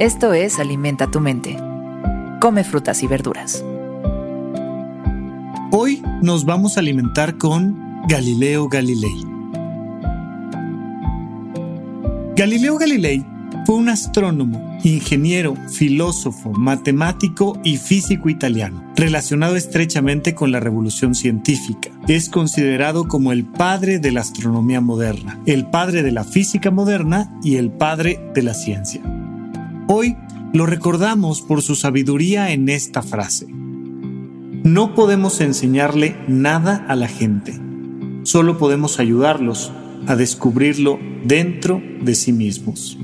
Esto es Alimenta tu mente. Come frutas y verduras. Hoy nos vamos a alimentar con Galileo Galilei. Galileo Galilei fue un astrónomo, ingeniero, filósofo, matemático y físico italiano, relacionado estrechamente con la revolución científica. Es considerado como el padre de la astronomía moderna, el padre de la física moderna y el padre de la ciencia. Hoy lo recordamos por su sabiduría en esta frase. No podemos enseñarle nada a la gente, solo podemos ayudarlos a descubrirlo dentro de sí mismos.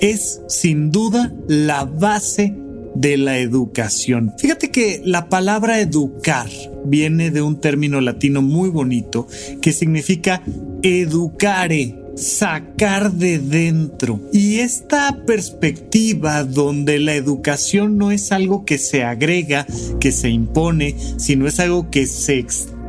Es sin duda la base de la educación. Fíjate que la palabra educar viene de un término latino muy bonito que significa educare, sacar de dentro. Y esta perspectiva donde la educación no es algo que se agrega, que se impone, sino es algo que se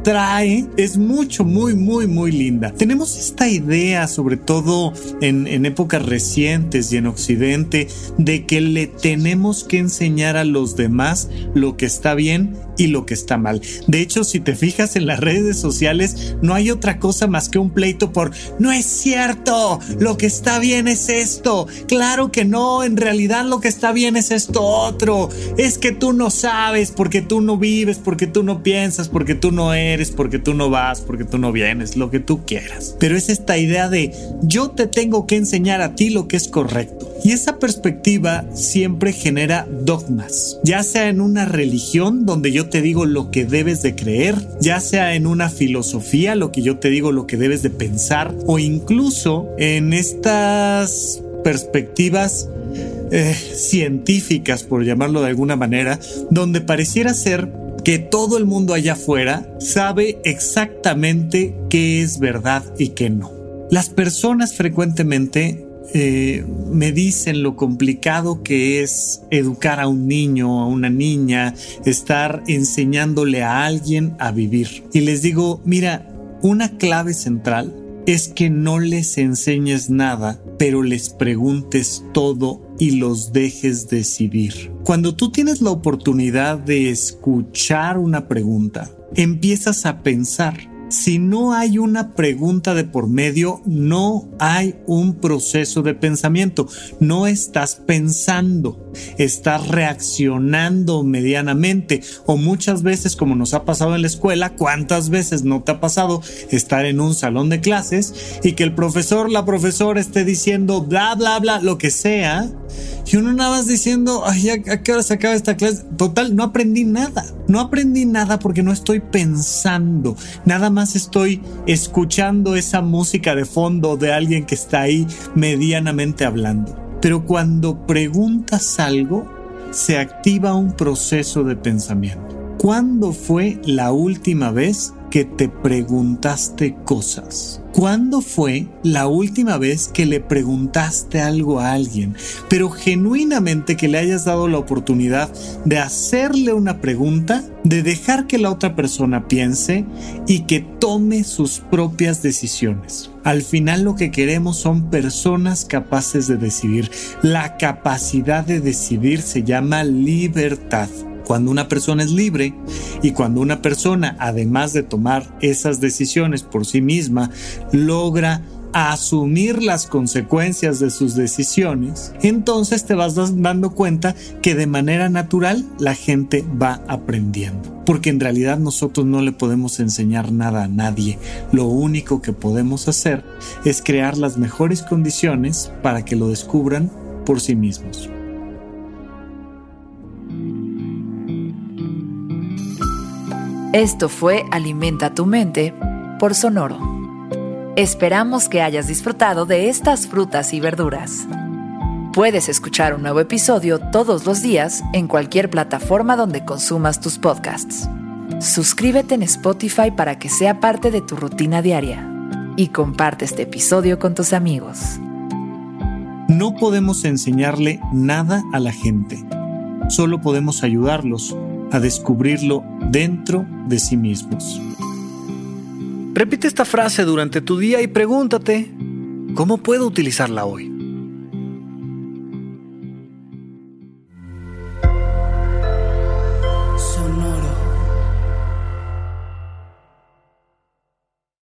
trae es mucho, muy, muy, muy linda. Tenemos esta idea, sobre todo en, en épocas recientes y en Occidente, de que le tenemos que enseñar a los demás lo que está bien y lo que está mal. De hecho, si te fijas en las redes sociales, no hay otra cosa más que un pleito por no es cierto, lo que está bien es esto. Claro que no, en realidad lo que está bien es esto otro. Es que tú no sabes porque tú no vives, porque tú no piensas, porque tú no eres, porque tú no vas, porque tú no vienes, lo que tú quieras. Pero es esta idea de yo te tengo que enseñar a ti lo que es correcto. Y esa perspectiva siempre genera dogmas, ya sea en una religión donde yo te digo lo que debes de creer, ya sea en una filosofía, lo que yo te digo lo que debes de pensar, o incluso en estas perspectivas eh, científicas, por llamarlo de alguna manera, donde pareciera ser que todo el mundo allá afuera sabe exactamente qué es verdad y qué no. Las personas frecuentemente eh, me dicen lo complicado que es educar a un niño, a una niña, estar enseñándole a alguien a vivir. Y les digo, mira, una clave central es que no les enseñes nada, pero les preguntes todo y los dejes decidir. Cuando tú tienes la oportunidad de escuchar una pregunta, empiezas a pensar si no hay una pregunta de por medio, no hay un proceso de pensamiento. No estás pensando, estás reaccionando medianamente. O muchas veces, como nos ha pasado en la escuela, ¿cuántas veces no te ha pasado estar en un salón de clases y que el profesor, la profesora esté diciendo bla, bla, bla, lo que sea? Y uno nada más diciendo, ay, ¿a qué hora se acaba esta clase? Total, no aprendí nada. No aprendí nada porque no estoy pensando. Nada más estoy escuchando esa música de fondo de alguien que está ahí medianamente hablando. Pero cuando preguntas algo, se activa un proceso de pensamiento. ¿Cuándo fue la última vez que te preguntaste cosas? ¿Cuándo fue la última vez que le preguntaste algo a alguien, pero genuinamente que le hayas dado la oportunidad de hacerle una pregunta, de dejar que la otra persona piense y que tome sus propias decisiones? Al final lo que queremos son personas capaces de decidir. La capacidad de decidir se llama libertad. Cuando una persona es libre y cuando una persona, además de tomar esas decisiones por sí misma, logra asumir las consecuencias de sus decisiones, entonces te vas dando cuenta que de manera natural la gente va aprendiendo. Porque en realidad nosotros no le podemos enseñar nada a nadie. Lo único que podemos hacer es crear las mejores condiciones para que lo descubran por sí mismos. Esto fue Alimenta tu mente por Sonoro. Esperamos que hayas disfrutado de estas frutas y verduras. Puedes escuchar un nuevo episodio todos los días en cualquier plataforma donde consumas tus podcasts. Suscríbete en Spotify para que sea parte de tu rutina diaria y comparte este episodio con tus amigos. No podemos enseñarle nada a la gente, solo podemos ayudarlos a descubrirlo dentro de sí mismos. Repite esta frase durante tu día y pregúntate, ¿Cómo puedo utilizarla hoy?